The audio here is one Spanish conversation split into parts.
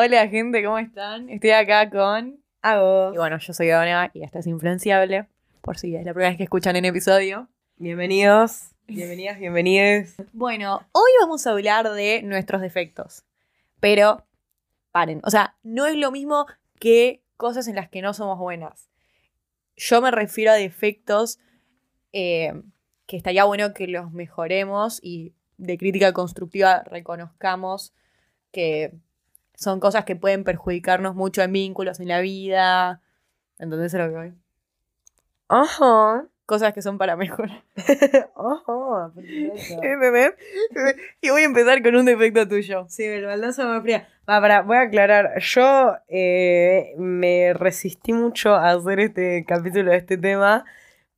Hola gente, ¿cómo están? Estoy acá con... Hago. Y bueno, yo soy Dona y esta es Influenciable, por si es la primera vez que escuchan un episodio. Bienvenidos, bienvenidas, bienvenides. Bueno, hoy vamos a hablar de nuestros defectos, pero paren, o sea, no es lo mismo que cosas en las que no somos buenas. Yo me refiero a defectos eh, que estaría bueno que los mejoremos y de crítica constructiva reconozcamos que son cosas que pueden perjudicarnos mucho en vínculos, en la vida. ¿Entendés a lo que voy? Ajá. Cosas que son para mejorar. Ajá. Y voy a empezar con un defecto tuyo. Sí, el baldazo me fría. Va, para, voy a aclarar. Yo eh, me resistí mucho a hacer este capítulo de este tema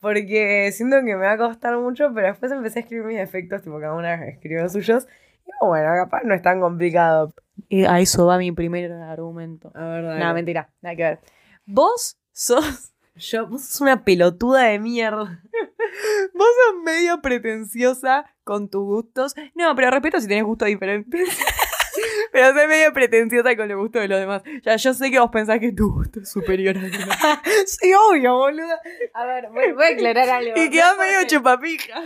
porque siento que me va a costar mucho, pero después empecé a escribir mis defectos, tipo cada una escribió los suyos. Y bueno, capaz no es tan complicado. Y a eso va mi primer argumento. A ver, dale. No, mentira, nada que ver. Vos sos. Yo, vos sos una pelotuda de mierda. Vos sos medio pretenciosa con tus gustos. No, pero respeto si tenés gustos diferentes. pero sos medio pretenciosa con los gustos de los demás. Ya, yo sé que vos pensás que tu gusto es superior al mío. sí, obvio, boluda. A ver, voy, voy a aclarar algo. y quedás medio chupapija.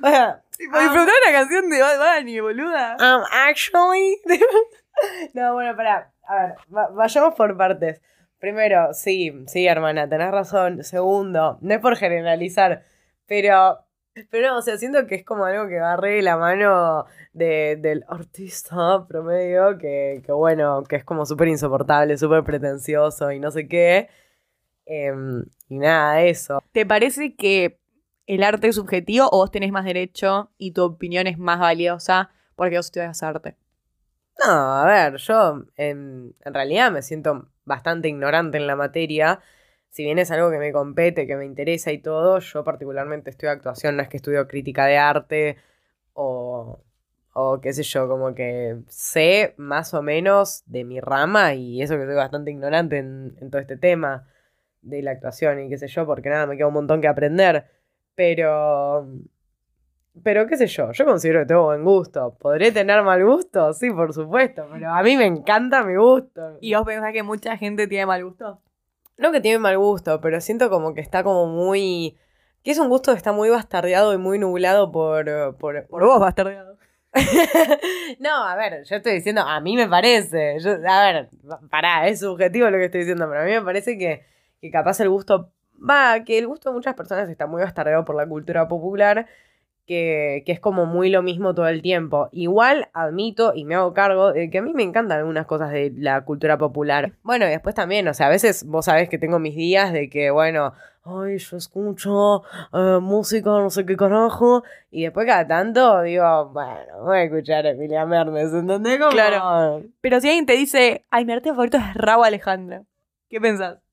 Bueno, Tipo, disfrutar una canción de Bad Bunny, boluda. Um, actually. no, bueno, pará. A ver, va- vayamos por partes. Primero, sí, sí, hermana, tenés razón. Segundo, no es por generalizar, pero. Pero no, o sea, siento que es como algo que va re la mano de, del artista promedio, que, que bueno, que es como súper insoportable, súper pretencioso y no sé qué. Em, y nada, eso. ¿Te parece que el arte es subjetivo o vos tenés más derecho y tu opinión es más valiosa porque vos estudias arte? No, a ver, yo en, en realidad me siento bastante ignorante en la materia. Si bien es algo que me compete, que me interesa y todo, yo particularmente estudio actuación, no es que estudio crítica de arte o, o qué sé yo, como que sé más o menos de mi rama y eso que soy bastante ignorante en, en todo este tema de la actuación y qué sé yo, porque nada, me queda un montón que aprender. Pero pero qué sé yo, yo considero que tengo buen gusto. ¿Podré tener mal gusto? Sí, por supuesto, pero a mí me encanta mi gusto. ¿Y vos pensás que mucha gente tiene mal gusto? No que tiene mal gusto, pero siento como que está como muy... Que es un gusto que está muy bastardeado y muy nublado por... por, Por vos, bastardeado. no, a ver, yo estoy diciendo, a mí me parece. Yo, a ver, pará, es subjetivo lo que estoy diciendo, pero a mí me parece que, que capaz el gusto... Va, que el gusto de muchas personas está muy bastardeado por la cultura popular que, que es como muy lo mismo todo el tiempo. Igual admito y me hago cargo de que a mí me encantan algunas cosas de la cultura popular. Bueno, y después también, o sea, a veces vos sabés que tengo mis días de que, bueno, ay, yo escucho eh, música, no sé qué carajo, y después cada tanto digo, bueno, voy a escuchar a Emilia Mernes, ¿entendés? Como- Claro. Pero si alguien te dice, ay, mi arte favorito es Raúl Alejandro, ¿qué pensás?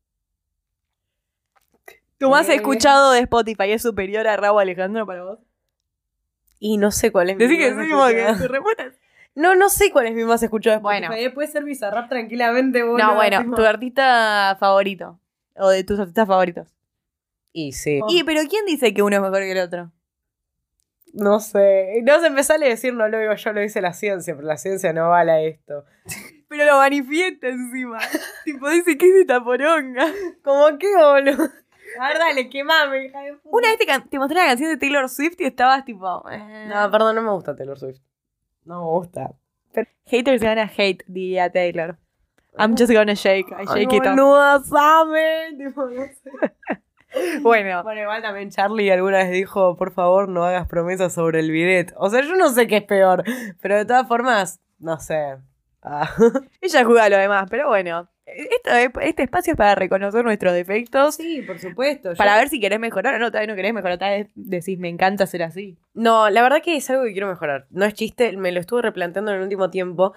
¿Tu más Eh. escuchado de Spotify es superior a Raúl Alejandro para vos? Y no sé cuál es mi Decí que más sí, como que escuchado. No, no sé cuál es mi más escuchado de Bueno. Spotify. Puede ser Bizarrap tranquilamente, boludo. No, bueno, tipo- tu artista favorito. O de tus artistas favoritos. Y sí. Y, pero ¿quién dice que uno es mejor que el otro? No sé. No se me sale decir, no lo digo yo, lo dice la ciencia, pero la ciencia no vale a esto. Pero lo manifiesta encima. tipo, dice que es esta poronga. ¿Cómo qué, boludo? A ver, dale, quemame, hija de puta. Una vez te, mostré la canción de Taylor Swift y estabas tipo. eh. No, perdón, no me gusta Taylor Swift. No me gusta. Haters gonna hate, diría Taylor. I'm just gonna shake. I Ay, shake it off. sabe. Tipo, no sé. Bueno, Bueno, igual también Charlie alguna vez dijo, por favor, no hagas promesas sobre el bidet. O sea, yo no sé qué es peor, pero de todas formas, no sé. Ah. ella juega a lo demás, pero bueno. Esto es- este espacio es para reconocer nuestros defectos. Sí, por supuesto. Para ver si querés mejorar o no. Tal vez no querés mejorar. Tal vez decís, me encanta ser así. No, la verdad que es algo que quiero mejorar. No es chiste, me lo estuve replanteando en el último tiempo.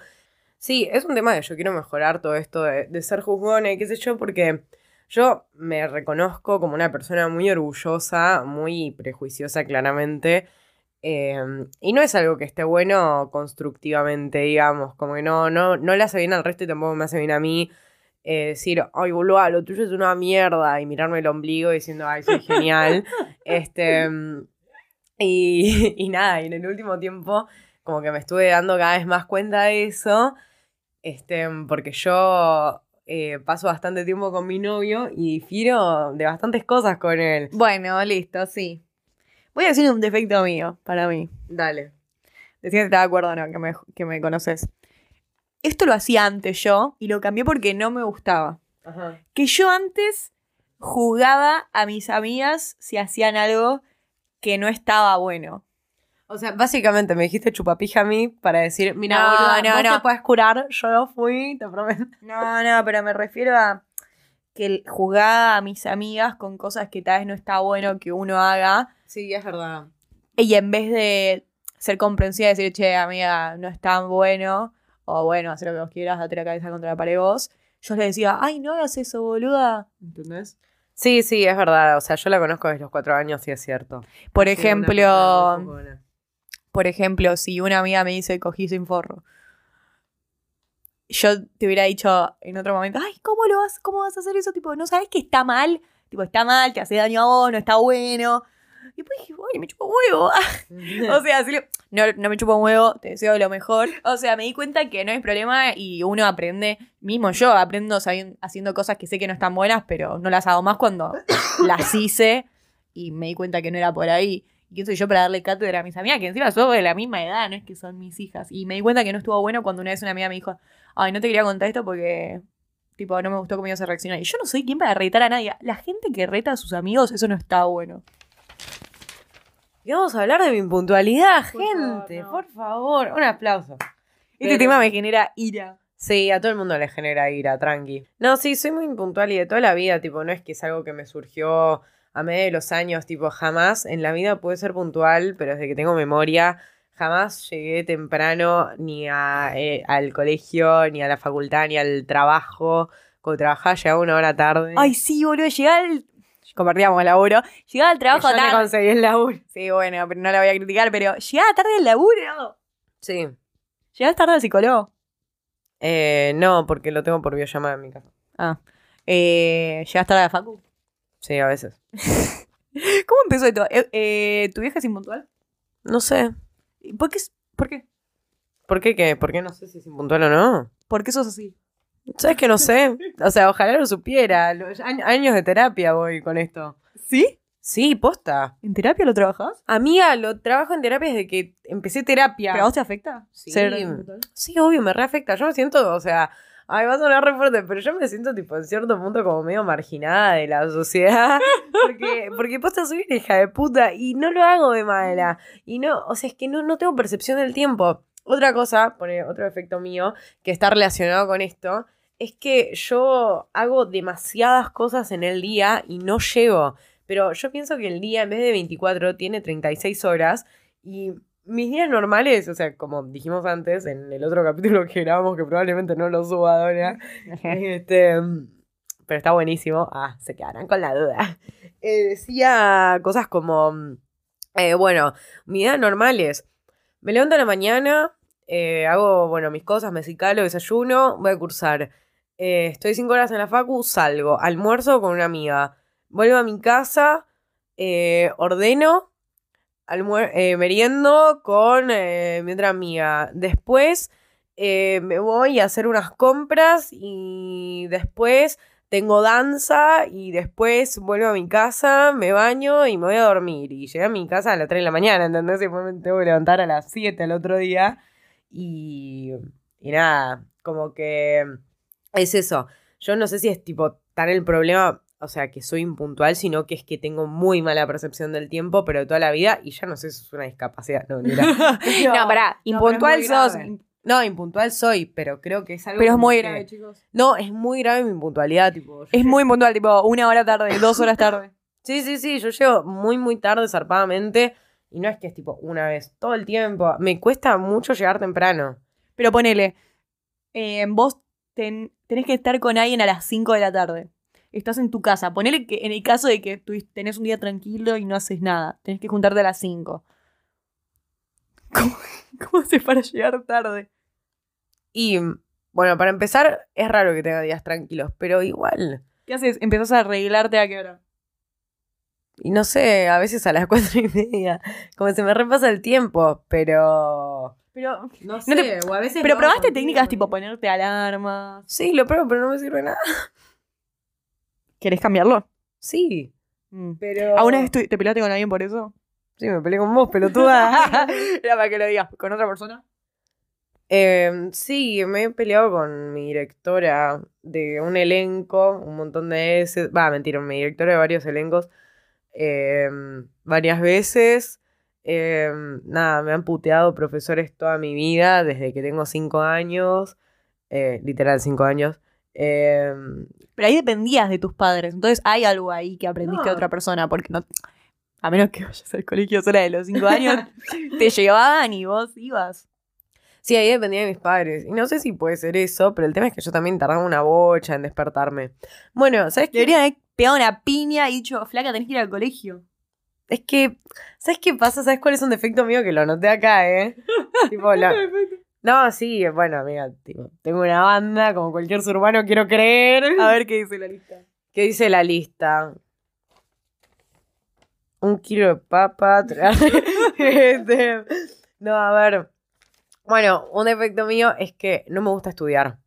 Sí, es un tema que yo quiero mejorar todo esto de, de ser juzgona y qué sé yo, porque yo me reconozco como una persona muy orgullosa, muy prejuiciosa claramente. eh, y no es algo que esté bueno constructivamente, digamos, como que no, no, no le hace bien al resto y tampoco me hace bien a mí. Eh, decir, ay, boludo, lo tuyo es una mierda, y mirarme el ombligo diciendo, ay, soy genial. este, y, y nada, y en el último tiempo como que me estuve dando cada vez más cuenta de eso, este, porque yo eh, paso bastante tiempo con mi novio y difiero de bastantes cosas con él. Bueno, listo, sí. Voy a decir un defecto mío, para mí. Dale. Decía que estás de acuerdo no, que me, que me conoces. Esto lo hacía antes yo y lo cambié porque no me gustaba. Ajá. Que yo antes jugaba a mis amigas si hacían algo que no estaba bueno. O sea, básicamente me dijiste chupapija a mí para decir, mira, No, boluda, no, vos no. te puedes curar, yo no fui, te prometo. No, no, pero me refiero a que jugaba a mis amigas con cosas que tal vez no está bueno que uno haga. Sí, es verdad. Y en vez de ser comprensiva y decir, che, amiga, no es tan bueno, o bueno, hacer lo que vos quieras, date la cabeza contra la pared vos, yo le decía, ay, no hagas eso, boluda. ¿Entendés? Sí, sí, es verdad. O sea, yo la conozco desde los cuatro años y es cierto. Por Sí, ejemplo, por ejemplo, si una amiga me dice cogí sin forro, yo te hubiera dicho en otro momento, ay, ¿cómo lo vas, cómo vas a hacer eso? Tipo, ¿no sabes que está mal? Tipo, está mal, te hace daño a vos, no está bueno. Y después dije, uy, me chupo un huevo. o sea, así no, no me chupo un huevo, te deseo lo mejor. O sea, me di cuenta que no hay problema y uno aprende, mismo yo aprendo haciendo cosas que sé que no están buenas, pero no las hago más cuando las hice y me di cuenta que no era por ahí. ¿Y quién soy yo para darle cátedra a mis amigas? Que encima somos de la misma edad, no es que son mis hijas. Y me di cuenta que no estuvo bueno cuando una vez una amiga me dijo, ay, no te quería contar esto porque, tipo, no me gustó cómo ibas a reaccionar. Y yo no soy quien para retar a nadie. La gente que reta a sus amigos, eso no está bueno. Y vamos a hablar de mi impuntualidad, gente. no. Por favor, un aplauso. Este tema me genera ira. Sí, a todo el mundo le genera ira, tranqui. No, sí, soy muy impuntual y de toda la vida, tipo, no es que es algo que me surgió a medida de los años, tipo, jamás en la vida pude ser puntual, pero desde que tengo memoria, jamás llegué temprano ni a, eh, al colegio, ni a la facultad, ni al trabajo. Cuando trabajaba llegaba una hora tarde. Ay, sí, boludo, llegar al... Compartíamos el laburo. Llegaba al trabajo yo tarde. conseguí el laburo. Sí, bueno, pero no la voy a criticar, pero llegaba tarde al laburo. Sí. Llegabas tarde al psicólogo. Eh, no, porque lo tengo por videollamada en mi casa. Ah. Eh, ¿Llegas tarde a la facu? Sí, a veces. ¿Cómo empezó esto? Eh, eh, ¿Tu vieja es impuntual? No sé. ¿Por qué, ¿Por qué? ¿Por qué qué? ¿Por qué no sé si es impuntual o no? ¿Por qué sos así? ¿Sabes que no sé? O sea, ojalá lo supiera. Los años- de terapia voy con esto. ¿Sí? Sí, posta. ¿En terapia lo trabajas? Amiga, lo trabajo en terapia desde que empecé terapia. ¿Pero a vos te afecta? Sí. ser? Sí, obvio, me reafecta. Yo me siento, o sea, ay, va a sonar re fuerte, pero yo me siento, tipo, en cierto punto como medio marginada de la sociedad. Porque, porque posta soy una hija de puta y no lo hago de mala. Y no, o sea, es que no, no tengo percepción del tiempo. Otra cosa, pone otro efecto mío, que está relacionado con esto, es que yo hago demasiadas cosas en el día y no llego. Pero yo pienso que el día, en vez de 24, tiene 36 horas y mis días normales, o sea, como dijimos antes en el otro capítulo que grabamos, que probablemente no lo suba ahora, este, pero está buenísimo. Ah, se quedarán con la duda. Eh, decía cosas como, eh, bueno, mis días normales. Me levanto a la mañana, eh, hago, bueno, mis cosas, me cicalo, desayuno, voy a cursar. Eh, estoy cinco horas en la facu, salgo, almuerzo con una amiga. Vuelvo a mi casa, eh, ordeno, eh, meriendo con eh, mi otra amiga. Después me voy a hacer unas compras y después tengo danza y después vuelvo a mi casa, me baño y me voy a dormir. Y llegué a mi casa a las 3 de la mañana, ¿entendés? Y me tengo que levantar a las 7 al otro día. Y, y nada, como que es eso. Yo no sé si es tipo tan el problema, o sea, que soy impuntual, sino que es que tengo muy mala percepción del tiempo, pero de toda la vida, y ya no sé si es una discapacidad. No, mira. No, pará, impuntual es sos. No, impuntual soy, pero creo que es algo. Pero es muy que- grave, chicos. No, es muy grave mi impuntualidad, tipo. Es muy impuntual, tipo, una hora tarde, dos horas tarde. Sí, sí, sí, yo llego muy, muy tarde, zarpadamente. Y no es que es tipo una vez, todo el tiempo. Me cuesta mucho llegar temprano. Pero ponele, eh, vos ten- tenés que estar con alguien a las 5 de la tarde. Estás en tu casa. Ponele que en el caso de que tú tenés un día tranquilo y no haces nada, tenés que juntarte a las 5. ¿Cómo, cómo haces para llegar tarde? Y bueno, para empezar, es raro que tenga días tranquilos, pero igual. ¿Qué haces? ¿Empezás a arreglarte a qué hora? Y no sé, a veces a las cuatro y media. Como se me repasa el tiempo, pero. Pero, No sé, o a veces. pero no, probaste técnicas tipo ponerte alarmas. Sí, lo pruebo, pero no me sirve nada. ¿Querés cambiarlo? Sí, Mm. pero. ¿Alguna vez te peleaste con alguien por eso? Sí, me peleé con vos, pelotuda. Era para que lo digas. ¿Con otra persona? Eh, sí, me he peleado con mi directora de un elenco, un montón de veces. Va, mentira, mi directora de varios elencos. eh, varias veces. Eh, nada, me han puteado profesores toda mi vida, desde que tengo cinco años. eh, literal, cinco años. Eh, Pero ahí dependías de tus padres. Entonces hay algo ahí que aprendiste de otra persona. Porque no. A menos que vayas al colegio sola de los cinco años, te llevaban y vos ibas. sí, ahí dependía de mis padres. Y no sé si puede ser eso, pero el tema es que yo también tardaba una bocha en despertarme. Bueno, ¿sabes qué? Deberían haber pegado una piña y dicho, flaca, tenés que ir al colegio. Es que, ¿sabes qué pasa? ¿Sabes cuál es un defecto mío que lo anoté acá, eh? tipo, la- No, sí, bueno, amiga, tipo, tengo una banda, como cualquier ser humano, quiero creer. A ver qué dice la lista. ¿Qué dice la lista? Un kilo de papa. Este, no, a ver. Bueno, un defecto mío es que no me gusta estudiar.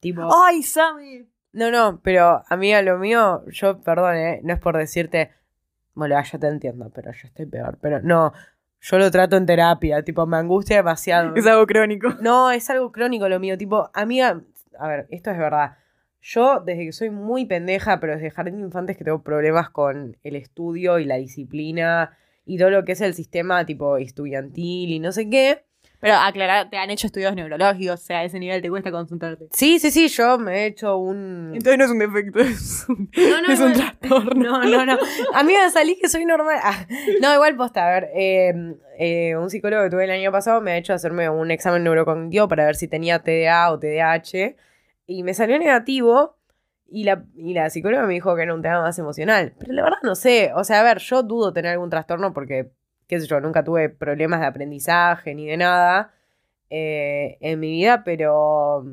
Tipo. ¡Ay, Sammy! No, no, pero amiga, lo mío, yo, perdón, eh, no es por decirte, bueno, ya te entiendo, pero yo estoy peor. Pero no, yo lo trato en terapia, tipo, me angustia demasiado. Es algo crónico. No, es algo crónico lo mío, tipo, amiga, a ver, esto es verdad. Yo, desde que soy muy pendeja, pero desde jardín de infantes que tengo problemas con el estudio y la disciplina y todo lo que es el sistema, tipo, estudiantil y no sé qué. Pero aclarar, te han hecho estudios neurológicos, o sea, a ese nivel te cuesta concentrarte. Sí, sí, sí, yo me he hecho un... Entonces no es un defecto, es un, No, no, es un trastorno. No, no, no. Amiga, salí que soy normal. Ah, no, igual posta. A ver, eh, eh, un psicólogo que tuve el año pasado me ha hecho hacerme un examen neurocognitivo para ver si tenía TDA o TDAH. Y me salió negativo. Y la, y la psicóloga me dijo que era un tema más emocional. Pero la verdad no sé. O sea, a ver, yo dudo tener algún trastorno porque, sé yo, nunca tuve problemas de aprendizaje ni de nada eh, en mi vida, pero.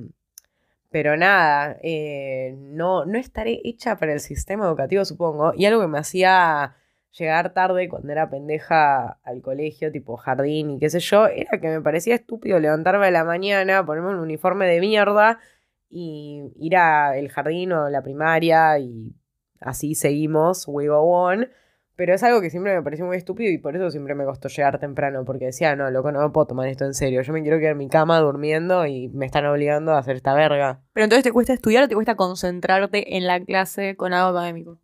Pero nada, eh, no, no estaré hecha para el sistema educativo, supongo. Y algo que me hacía llegar tarde cuando era pendeja al colegio, tipo jardín y qué sé yo, era que me parecía estúpido levantarme a la mañana, ponerme un uniforme de mierda y ir al jardín o la primaria y así seguimos, we go. Pero es algo que siempre me pareció muy estúpido y por eso siempre me costó llegar temprano, porque decía, no, loco, no me puedo tomar esto en serio. Yo me quiero quedar en mi cama durmiendo y me están obligando a hacer esta verga. Pero entonces te cuesta estudiar o te cuesta concentrarte en la clase con algo académico.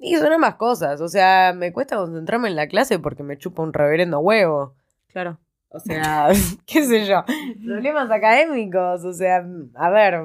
Y son ambas cosas. O sea, me cuesta concentrarme en la clase porque me chupa un reverendo huevo. Claro. O sea, qué sé yo. Problemas académicos. O sea, a ver,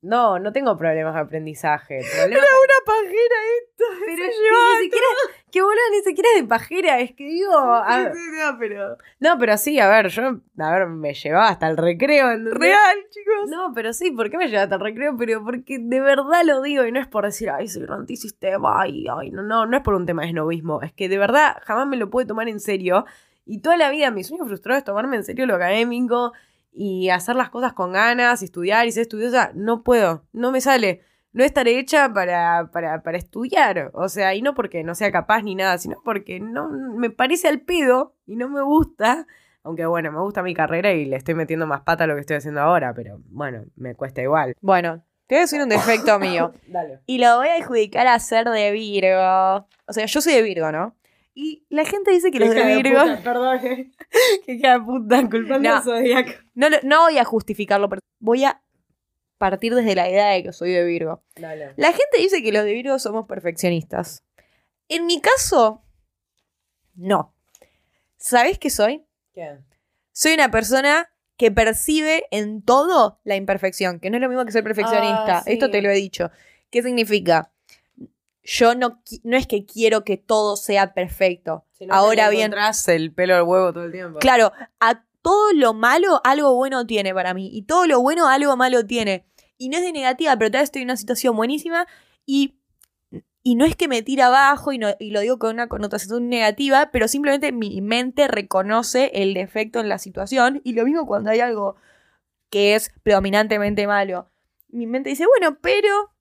no, no tengo problemas de aprendizaje. Problemas una pajera esto. pero que ni siquiera, que boludo, ni siquiera es de pajera, es que digo, a- pero... no, pero sí, a ver, yo, a ver, me llevaba hasta el recreo. ¿entendés? Real, chicos. No, pero sí, ¿por qué me lleva hasta el recreo? Pero porque de verdad lo digo y no es por decir, ay, soy un antisistema, ay, ay, no, no, no es por un tema de esnovismo, es que de verdad jamás me lo pude tomar en serio y toda la vida mi sueño frustrado es tomarme en serio lo académico y hacer las cosas con ganas, y estudiar y ser estudiosa, no puedo, no me sale. No estaré hecha para, para, para estudiar. O sea, y no porque no sea capaz ni nada, sino porque no me parece al pedo y no me gusta. Aunque bueno, me gusta mi carrera y le estoy metiendo más pata a lo que estoy haciendo ahora, pero bueno, me cuesta igual. Bueno, te voy a decir un defecto mío. Dale. Y lo voy a adjudicar a ser de Virgo. O sea, yo soy de Virgo, ¿no? Y la gente dice que los de Virgo... perdón. Hija de puta, culpando No. al zodiaco. No, no voy a justificarlo, pero voy a partir desde la idea de que soy de Virgo. La gente dice que los de Virgo somos perfeccionistas. En mi caso, no. ¿Sabés qué soy? ¿Qué? Soy una persona que percibe en todo la imperfección, que no es lo mismo que ser perfeccionista. Ah, sí. Esto te lo he dicho. ¿Qué significa? Yo no, no es que quiero que todo sea perfecto. Ahora bien, el pelo al huevo todo el tiempo. Claro, a todo lo malo algo bueno tiene para mí. Y todo lo bueno algo malo tiene. Y no es de negativa, pero tal vez estoy en una situación buenísima y, y no es que me tira abajo y, no- y lo digo con una connotación negativa, pero simplemente mi mente reconoce el defecto en la situación. Y lo mismo cuando hay algo que es predominantemente malo. Mi mente dice, bueno, pero...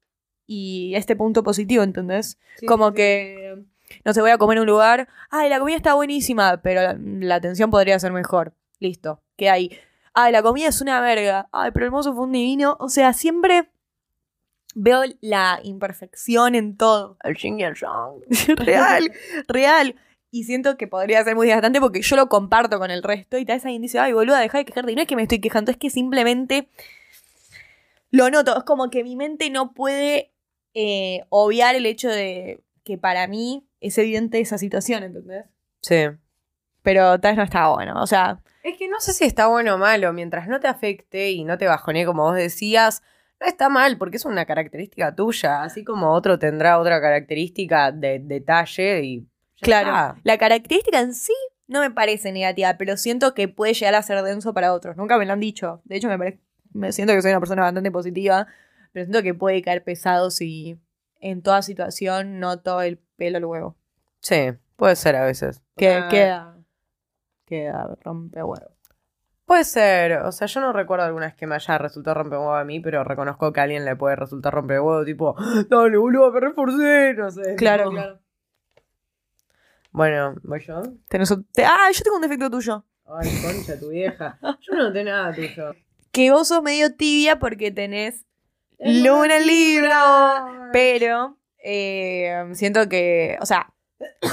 Y este punto positivo, ¿entendés? Sí, Como sí, que, no sé, voy a comer en un lugar, ay, la comida está buenísima, pero la, la atención podría ser mejor. Listo, queda ahí. Ay, la comida es una verga. Ay, pero el mozo fue un divino. O sea, siempre veo la imperfección en todo. El yin y el yang. real, real. Y siento que podría ser muy desgastante porque yo lo comparto con el resto y tal vez alguien dice, ay, boluda, deja de quejarte. Y no es que me estoy quejando, es que simplemente lo noto. Es como que mi mente no puede eh, obviar el hecho de que para mí es evidente esa situación, ¿entendés? Sí. Pero tal vez no está bueno. O sea, Es que no sé si está bueno o malo, mientras no te afecte y no te bajonee como vos decías, no está mal, porque es una característica tuya, así como otro tendrá otra característica de detalle y... ya claro, está. la característica en sí no me parece negativa, pero siento que puede llegar a ser denso para otros. Nunca me lo han dicho. De hecho, me, pare- me siento que soy una persona bastante positiva, pero siento que puede caer pesado si en toda situación noto el pelo al huevo. Sí, puede ser a veces. Que Ah, queda. Queda rompe huevo. Puede ser, o sea, yo no recuerdo alguna vez que me haya resultado rompehuevo a mí, pero reconozco que a alguien le puede resultar rompehuevo, tipo, dale, boludo, me reforcé, no sé. Claro, claro. Bueno, ¿voy yo? Tenés un- te- Ah, yo tengo un defecto tuyo. Ay, concha, tu vieja. Yo no tengo nada tuyo. Que vos sos medio tibia porque tenés luna Libra. Pero eh, siento que, o sea,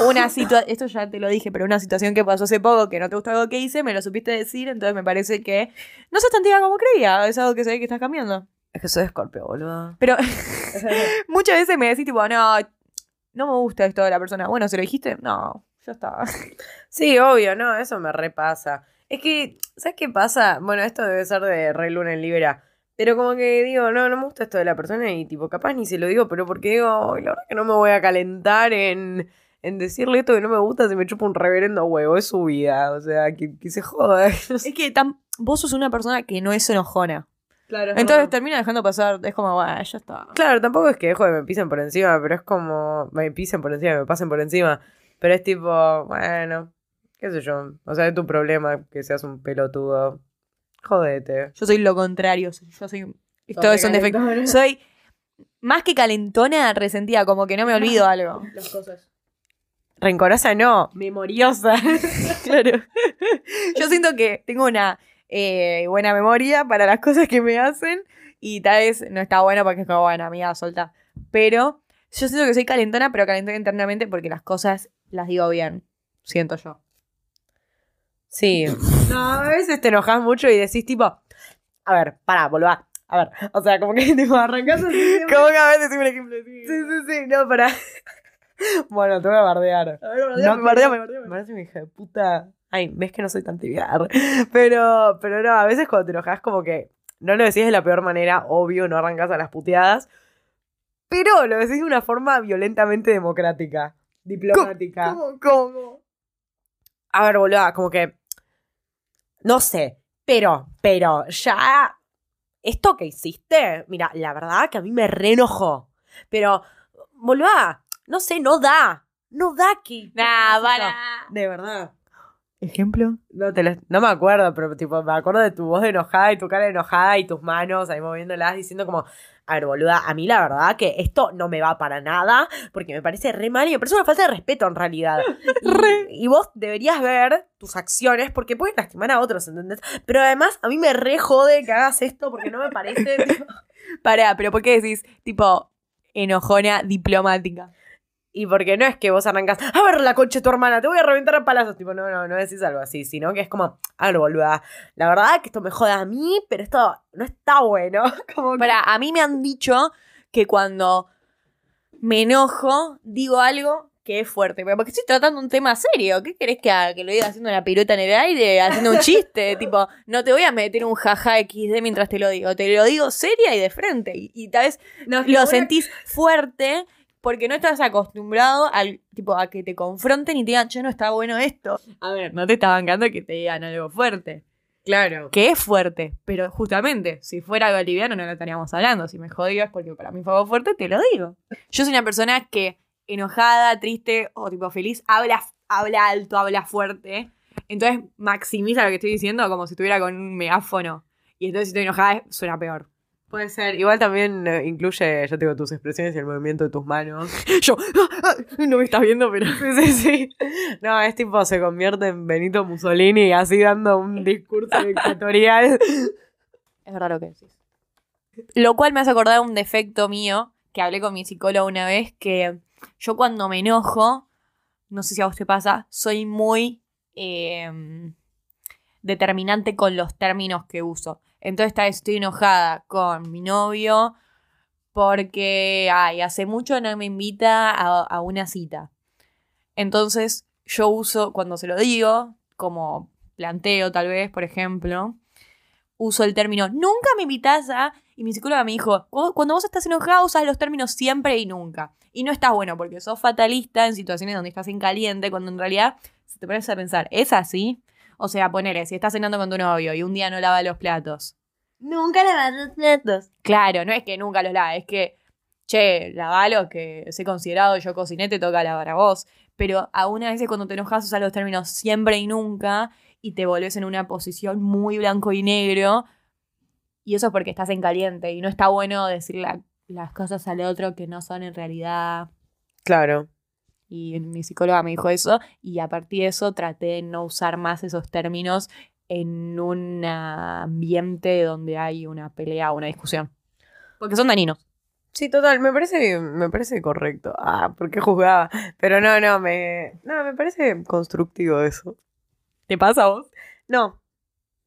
una situación, esto ya te lo dije, pero una situación que pasó hace poco que no te gustó algo que hice, me lo supiste decir, entonces me parece que no sos tan tibia como creía, es algo que se ve que estás cambiando. Es que soy escorpio, boludo. Pero muchas veces me decís tipo, no, no me gusta esto de la persona. Bueno, ¿se lo dijiste? No, ya está. Sí, obvio, no, eso me repasa. Es que, ¿sabes qué pasa? Bueno, esto debe ser de Rey Luna en Libra. Pero como que digo, no, no me gusta esto de la persona y tipo, capaz ni se lo digo, pero porque digo, "Ay, la verdad que no me voy a calentar en, en decirle esto que no me gusta si me chupa un reverendo huevo, es su vida, o sea, que, que se joda. Es que tam- vos sos una persona que no es enojona. claro, Entonces termina dejando pasar, es como, bueno, ya está. Claro, tampoco es que dejo de me pisen por encima, pero es como, me pisen por encima, me pasen por encima, pero es tipo, bueno, qué sé yo, o sea, es tu problema que seas un pelotudo. Jodete. Yo soy lo contrario. Yo soy. Esto es un defecto. Soy más que calentona, resentida, como que no me olvido algo. Las cosas. Rencorosa no, memoriosa. Claro. Yo siento que tengo una eh, buena memoria para las cosas que me hacen y tal vez no está bueno porque es como, bueno, amiga, solta. Pero yo siento que soy calentona, pero calentona internamente porque las cosas las digo bien. Siento yo. Sí. No, a veces te enojas mucho y decís tipo, a ver, pará, volvá. A ver, o sea, como que tipo arrancás así. Como que a veces un ejemplo Sí, sí, sí, no, pará. Bueno, te voy a bardear. No, No, bardeame, pero- Me parece hija de puta. Ay, ves que no soy tan tibiar. Pero, pero no, a veces cuando te enojas, como que no lo decís de la peor manera, obvio, no arrancas a las puteadas. Pero lo decís de una forma violentamente democrática, diplomática. ¿Cómo? ¿Cómo? A ver, boluda, como que. No sé, pero, pero, ya. Esto que hiciste, mira, la verdad que a mí me reenojó. Pero, boluda, no sé, no da. No da que. Nah, para. De verdad. ¿Ejemplo? No, te lo- no me acuerdo, pero tipo, me acuerdo de tu voz de enojada y tu cara de enojada y tus manos ahí moviéndolas diciendo como, a ver, boluda, a mí la verdad que esto no me va para nada porque me parece re mal y me parece una falta de respeto en realidad. Y, Re. y vos deberías ver tus acciones porque pueden lastimar a otros, ¿entendés? Pero además a mí me re jode que hagas esto porque no me parece... Pará, pero ¿por qué decís, tipo, enojona diplomática? Y porque no es que vos arrancás, a ver la concha de tu hermana, te voy a reventar a palazos. Tipo, no, no, no decís algo así, sino que es como, a ver, boluda, la verdad que esto me jode a mí, pero esto no está bueno. Como que- Para, a mí me han dicho que cuando me enojo, digo algo que es fuerte. Porque estoy tratando un tema serio. ¿Qué querés que haga? Que lo diga haciendo una pirueta en el aire, haciendo un chiste. tipo, no te voy a meter un jaja XD mientras te lo digo. Te lo digo seria y de frente. Y, y tal vez No, lo sentís fuerte porque no estás acostumbrado al tipo a que te confronten y te digan, che, no está bueno esto. A ver, no te está bancando que te digan algo fuerte. Claro. Que es fuerte, pero justamente, si fuera algo liviano no lo estaríamos hablando. Si me jodió es porque para mí fue algo fuerte, te lo digo. Yo soy una persona que enojada, triste o tipo feliz, habla, habla alto, habla fuerte. Entonces maximiza lo que estoy diciendo como si estuviera con un megáfono. Y entonces si estoy enojada suena peor. Puede ser. Igual también eh, incluye, yo tengo tus expresiones y el movimiento de tus manos. Yo, ah, ah, no me estás viendo, pero. Sí, sí. No, es tipo, se convierte en Benito Mussolini así dando un discurso dictatorial. Es verdad lo que decís. Lo cual me hace acordar un defecto mío que hablé con mi psicólogo una vez, que yo cuando me enojo, no sé si a vos te pasa, soy muy eh, determinante con los términos que uso. Entonces esta vez estoy enojada con mi novio porque, ay, hace mucho no me invita a, una cita. Entonces yo uso, cuando se lo digo, como planteo tal vez, por ejemplo, uso el término nunca me invitas a. Y mi psicóloga me dijo, "Cu- cuando vos estás enojado usas los términos siempre y nunca. Y no está bueno porque sos fatalista en situaciones donde estás en caliente, cuando en realidad, si te pones a pensar, ¿es así? O sea, ponele, si estás cenando con tu novio y un día no lava los platos. Nunca lavas los platos. Claro, no es que nunca los lava, es que, che, lavalo, que sé considerado yo cociné, te toca lavar a vos. Pero aún a veces cuando te enojas usas los términos siempre y nunca y te volvés en una posición muy blanco y negro. Y eso es porque estás en caliente y no está bueno decir la- las cosas al otro que no son en realidad. Claro. Y mi psicóloga me dijo eso y a partir de eso traté de no usar más esos términos en un ambiente donde hay una pelea o una discusión. Porque son dañinos. Sí, total, me parece, me parece correcto. Ah, ¿por qué juzgaba? Pero no, no, me. No, me parece constructivo eso. ¿Te pasa a vos? No.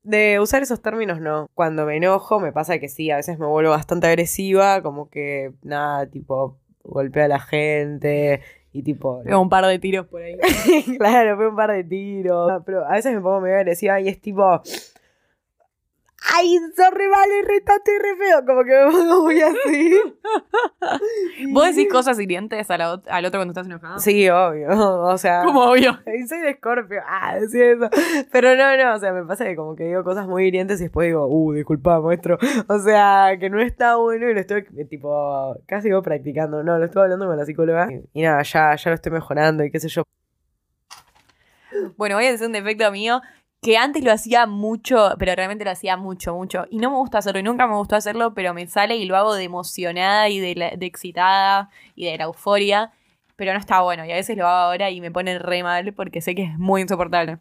De usar esos términos no. Cuando me enojo, me pasa que sí, a veces me vuelvo bastante agresiva, como que nada, tipo, golpeo a la gente y tipo. Pego un par de tiros por ahí. claro, fue un par de tiros. Pero a veces me pongo medio agresiva y es tipo. ¡Ay, sos re mal, y re feo! Como que me pongo muy así. ¿Vos decís cosas hirientes a la ot- al otro cuando estás enojado? Sí, obvio. O sea. Como obvio. Y soy de Scorpio. Ah, decía eso. Pero no, no, o sea, me pasa que como que digo cosas muy hirientes y después digo, uh, disculpa, maestro. O sea, que no está bueno y lo estoy, eh, tipo, casi digo practicando. No, lo estoy hablando con la psicóloga. Y, y nada, ya, ya lo estoy mejorando y qué sé yo. Bueno, voy a decir un defecto mío que antes lo hacía mucho, pero realmente lo hacía mucho, mucho. Y no me gusta hacerlo, y nunca me gustó hacerlo, pero me sale y lo hago de emocionada y de, la- de excitada y de la euforia. Pero no está bueno, y a veces lo hago ahora y me pone re mal porque sé que es muy insoportable.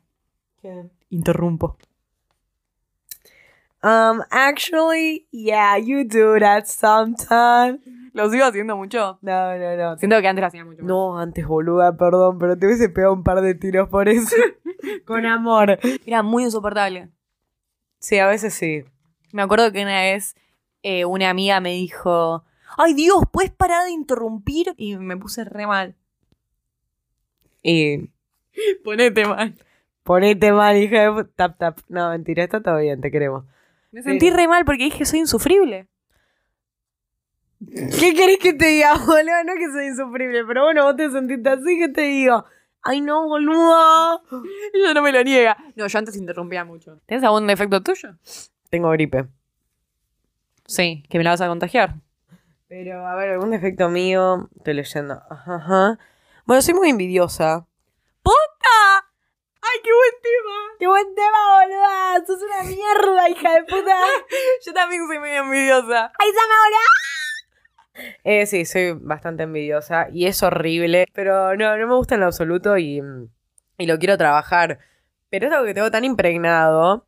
Interrumpo. Um, actually, yeah, you do that sometimes. ¿Lo sigo haciendo mucho? No, no, no. Siento que antes lo hacía mucho. más. No, antes, boluda, perdón, pero te hubiese pegado un par de tiros por eso. con amor. Era muy insoportable. Sí, a veces sí. Me acuerdo que una vez eh, una amiga me dijo, ay Dios, ¿puedes parar de interrumpir? Y me puse re mal. Y Ponete mal. ponete mal, hija de Tap, tap. No, mentira, está todo bien, te queremos. Me sentí re mal porque dije, soy insufrible. ¿Qué querés que te diga, boludo? No que soy insufrible, pero bueno, vos te sentiste así, que te digo? Ay, no, boludo. Ella no me lo niega. No, yo antes interrumpía mucho. ¿Tienes algún defecto tuyo? Tengo gripe. Sí, que me la vas a contagiar. Pero, a ver, algún defecto mío. Estoy leyendo. Ajá, ajá. Bueno, soy muy envidiosa. ¡Puta! ¡Ay, qué buen tema! ¡Qué buen tema, boluda! ¡Sos una mierda, hija de puta! Yo también soy muy envidiosa. ¡Ay, Zamaura! Eh, sí, soy bastante envidiosa y es horrible, pero no, no me gusta en lo absoluto y, y lo quiero trabajar. Pero es algo que tengo tan impregnado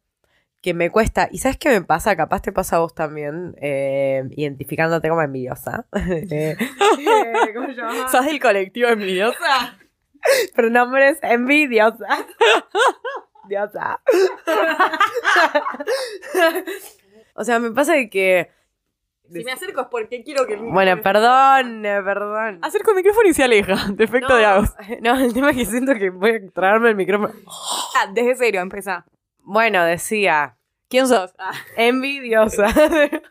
que me cuesta. ¿Y sabes qué me pasa? Capaz te pasa a vos también, eh, identificándote como envidiosa. Eh, ¿Cómo se llama? ¿Sos del colectivo envidiosa? Pronombres envidiosa. Diosa. o sea, me pasa de que. Si me acerco es porque quiero que el Bueno, perdón, perdón. Acerco el micrófono y se aleja. Defecto de Agos. No, el tema es que siento que voy a traerme el micrófono. Ah, desde cero, empezá. Bueno, decía, ¿Quién sos? Ah. envidiosa.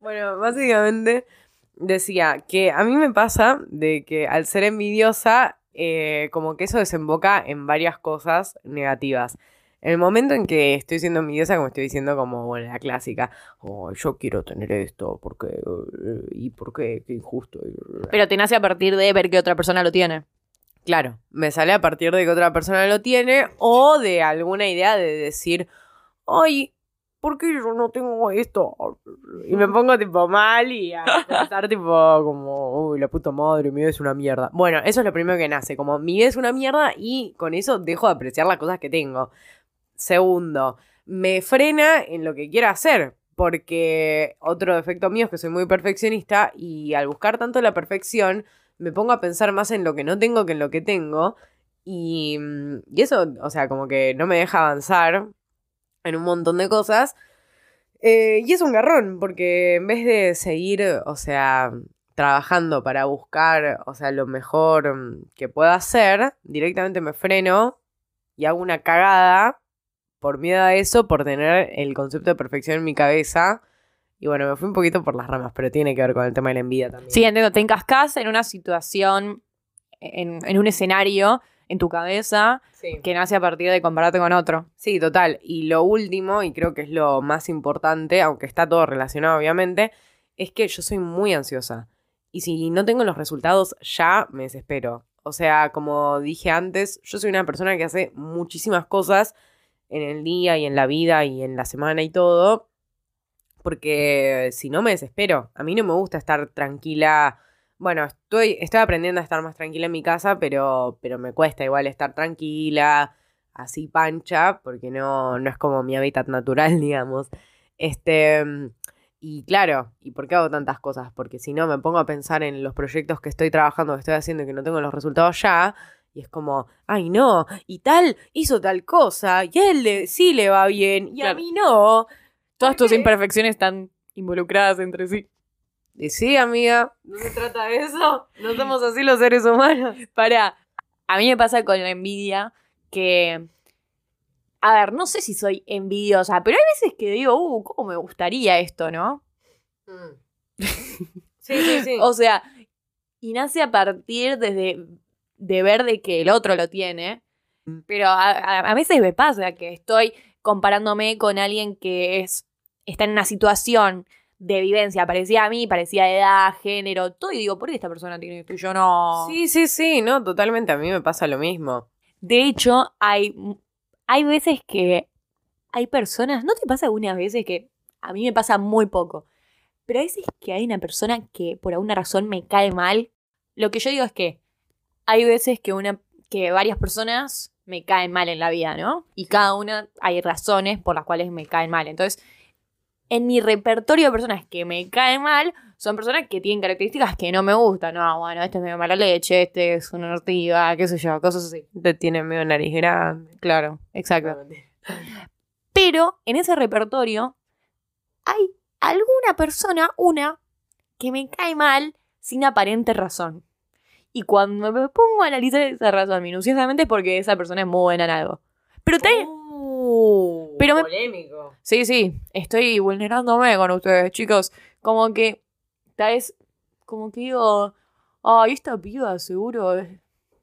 bueno, básicamente decía que a mí me pasa de que al ser envidiosa, eh, como que eso desemboca en varias cosas negativas. En el momento en que estoy siendo envidiosa, como estoy diciendo, como, bueno, la clásica, oh, yo quiero tener esto, porque, eh, y por qué, qué injusto. Pero te nace a partir de ver que otra persona lo tiene. Claro, me sale a partir de que otra persona lo tiene o de alguna idea de decir, hoy ¿por qué yo no tengo esto? Y me pongo tipo mal y a pensar tipo como, uy, la puta madre, mi vida es una mierda. Bueno, eso es lo primero que nace, como mi vida es una mierda y con eso dejo de apreciar las cosas que tengo. Segundo, me frena en lo que quiero hacer, porque otro defecto mío es que soy muy perfeccionista y al buscar tanto la perfección me pongo a pensar más en lo que no tengo que en lo que tengo y, y eso, o sea, como que no me deja avanzar en un montón de cosas. Eh, y es un garrón, porque en vez de seguir, o sea, trabajando para buscar, o sea, lo mejor mm, que pueda hacer, directamente me freno y hago una cagada por miedo a eso, por tener el concepto de perfección en mi cabeza. Y bueno, me fui un poquito por las ramas, pero tiene que ver con el tema de la envidia también. Sí, entiendo, te encascas en una situación, en, en un escenario en tu cabeza Sí. que nace a partir de compararte con otro. Sí, total. Y lo último, y creo que es lo más importante, aunque está todo relacionado obviamente, es que yo soy muy ansiosa. Y si no tengo los resultados ya, me desespero. O sea, como dije antes, yo soy una persona que hace muchísimas cosas en el día y en la vida y en la semana y todo. Porque si no me desespero. A mí no me gusta estar tranquila. Bueno, estoy, estoy aprendiendo a estar más tranquila en mi casa, pero, pero me cuesta igual estar tranquila, así pancha, porque no, no es como mi hábitat natural, digamos. Este, y claro, ¿y por qué hago tantas cosas? Porque si no me pongo a pensar en los proyectos que estoy trabajando, que estoy haciendo y que no tengo los resultados ya, y es como, ay no, y tal hizo tal cosa, y a él le- sí le va bien, y a mí no. Todas ¿Por tus imperfecciones están involucradas entre sí. Y sí, amiga, no se trata de eso. No somos así los seres humanos. Para, a mí me pasa con la envidia que, a ver, no sé si soy envidiosa, pero hay veces que digo, uh, ¿cómo me gustaría esto, no? Sí, sí, sí. O sea, y nace a partir desde de ver de que el otro lo tiene, Mm. pero a, a- a veces me pasa que estoy comparándome con alguien que es está en una situación de vivencia parecida a mí, parecida de edad, género, todo, y digo, ¿por qué esta persona tiene esto y yo no? Sí, sí, sí, no, totalmente a mí me pasa lo mismo. De hecho, hay, hay veces que hay personas, ¿no te pasa algunas veces que a mí me pasa muy poco? Pero hay veces que hay una persona que por alguna razón me cae mal. Lo que yo digo es que hay veces que una que varias personas me caen mal en la vida, ¿no? Y cada una hay razones por las cuales me caen mal. Entonces, en mi repertorio de personas que me caen mal, son personas que tienen características que no me gustan. No, bueno, este es medio mala leche, este es una ortiga, qué sé yo, cosas así. Te tiene medio nariz grande. Claro, exacto. Pero en ese repertorio hay alguna persona, una, que me cae mal sin aparente razón. Y cuando me pongo a analizar esa razón minuciosamente es porque esa persona es muy buena en algo. Pero también, Uh, Pero me- polémico. sí, sí, estoy vulnerándome con ustedes, chicos. Como que, tal vez, como que digo, ay, esta piba seguro es,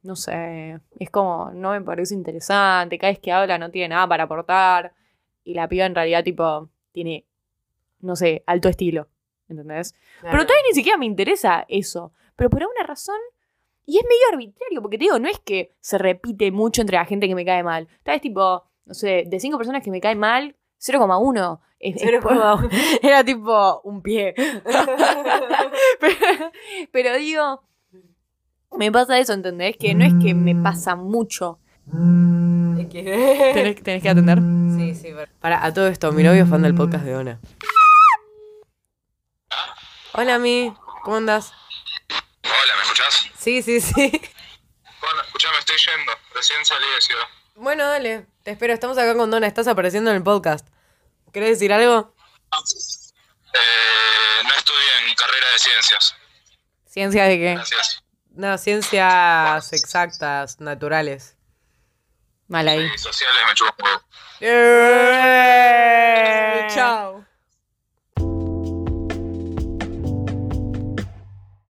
no sé, es como, no me parece interesante, cada vez que habla no tiene nada para aportar. Y la piba en realidad, tipo, tiene, no sé, alto estilo, ¿entendés? Pero todavía ni siquiera me interesa eso. Pero por alguna razón. Y es medio arbitrario, porque te digo, no es que se repite mucho entre la gente que me cae mal. Tal vez tipo, no sé, de cinco personas que me caen mal, 0,1. Es, es Cero por- coma- Era tipo un pie. pero, pero digo, me pasa eso, ¿entendés? Que no es que me pasa mucho. Tenés, tenés que atender. Sí, sí. pero- Para, a todo esto, mi novio es fan del podcast de Ona. Hola, Mi. ¿Cómo andas? Hola, ¿me escuchás? Sí, sí, sí. Bueno, escuchame, estoy yendo. Recién salí de ciudad. Bueno, dale. Te espero. Estamos acá con Dona. Estás apareciendo en el podcast. ¿Querés decir algo? Eh, no estudié en carrera de ciencias. Ciencia de qué? Gracias. No, ciencias exactas, naturales. Mal ahí. Y sociales me chupo un huevo. ¡Eh!